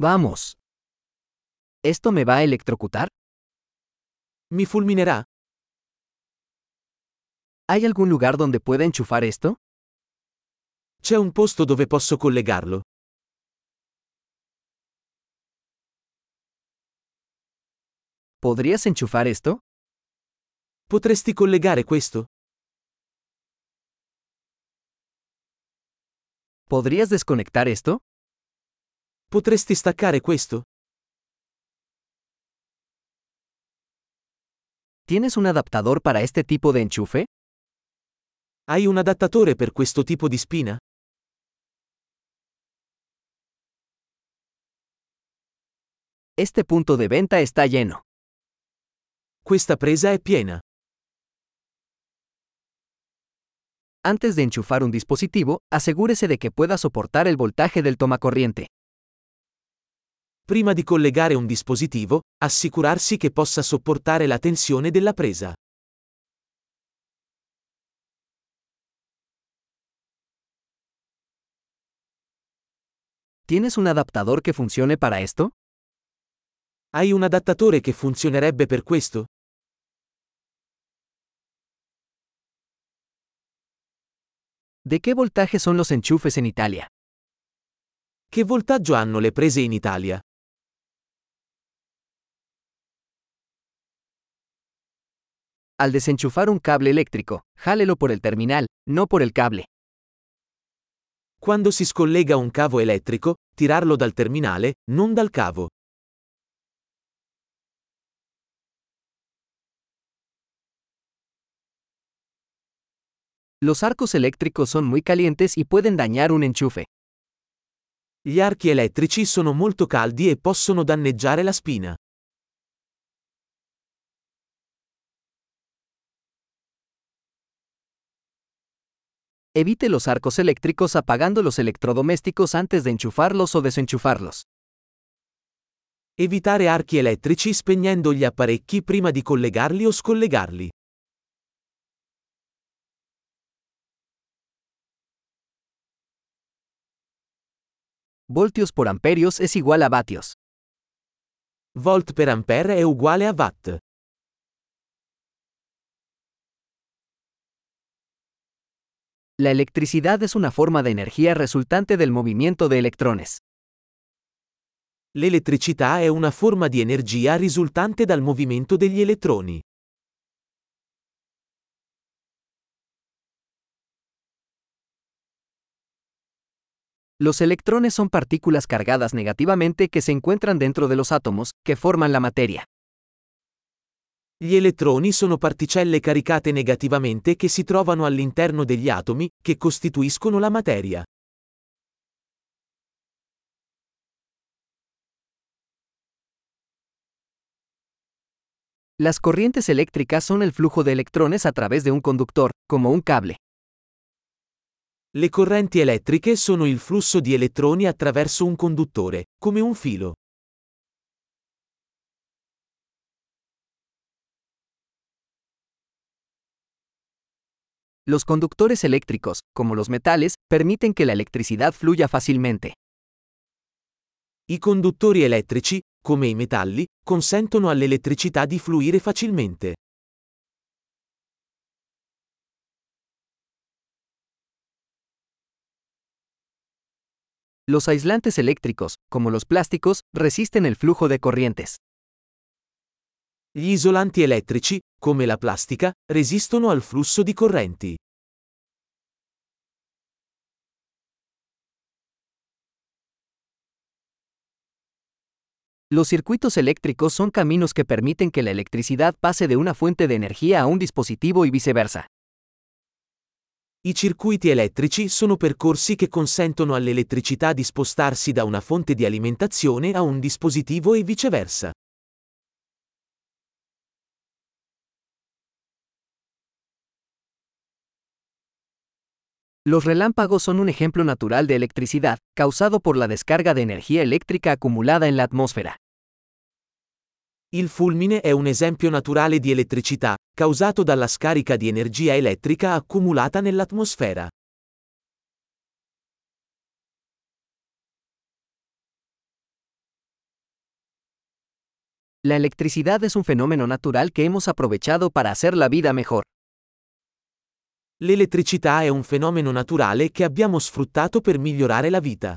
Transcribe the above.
Vamos. ¿Esto me va a electrocutar? Mi fulminerà? ¿Hay algún lugar donde pueda enchufar esto? C'è un posto dove posso collegarlo? ¿Podrías enchufar esto? Potresti collegare questo? ¿Podrías desconectar esto? Potresti staccare questo? ¿Tienes un adaptador para este tipo de enchufe? Hai un adattatore per questo tipo di spina? Este punto de venta está lleno. Questa presa è piena. Antes de enchufar un dispositivo, asegúrese de que pueda soportar el voltaje del tomacorriente. Prima di collegare un dispositivo, assicurarsi che possa sopportare la tensione della presa. ¿Tienes un adaptador que funcione para esto? Hai un adattatore che funzionerebbe per questo? ¿De qué voltaje son los enchufes en Italia? Che voltaggio hanno le prese in Italia? Al desenchufar un cable eléctrico, jálelo por el terminal, no por el cable. Quando si scollega un cavo elettrico, tirarlo dal terminale, non dal cavo. Los arcos eléctricos son muy calientes y pueden dañar un enchufe. Gli archi elettrici sono molto caldi e possono danneggiare la spina. Evite los arcos eléctricos apagando los electrodomésticos antes de enchufarlos o desenchufarlos. Evitare archi elettrici spegnendo gli apparecchi prima di collegarli o scollegarli. Voltios por amperios es igual a vatios. Volt per ampere è uguale a watt. La electricidad es una forma de energía resultante del movimiento de electrones. L'elettricità è una forma di energia risultante dal movimento degli elettroni. Los electrones son partículas cargadas negativamente que se encuentran dentro de los átomos, que forman la materia. Gli elettroni sono particelle caricate negativamente che si trovano all'interno degli atomi, che costituiscono la materia. Las corrientes eléctricas son el flujo de electrones a través de un conductor, como un cable. Le correnti elettriche sono il flusso di elettroni attraverso un conduttore, come un filo. Los conductores eléctricos, como los metales, permiten que la electricidad fluya fácilmente. I conduttori elettrici, come i metalli, consentono all'elettricità di fluire facilmente. Los aislantes eléctricos, como los plásticos, resisten el flujo de corrientes. Gli isolanti elettrici, come la plastica, resistono al flusso di correnti. Los circuitos eléctricos son caminos que permiten que la electricidad pase de una fuente de energía a un dispositivo y viceversa. I circuiti elettrici sono percorsi che consentono all'elettricità di spostarsi da una fonte di alimentazione a un dispositivo e viceversa. Los relámpagos son un ejemplo natural de electricidad, causado por la descarga de energía eléctrica acumulada en la atmósfera. Il fulmine è un esempio naturale di elettricità, causato dalla scarica di energia elettrica accumulata nell'atmosfera. La electricidad es un fenómeno natural que hemos aprovechado para hacer la vida mejor. L'elettricità è un fenomeno naturale che abbiamo sfruttato per migliorare la vita.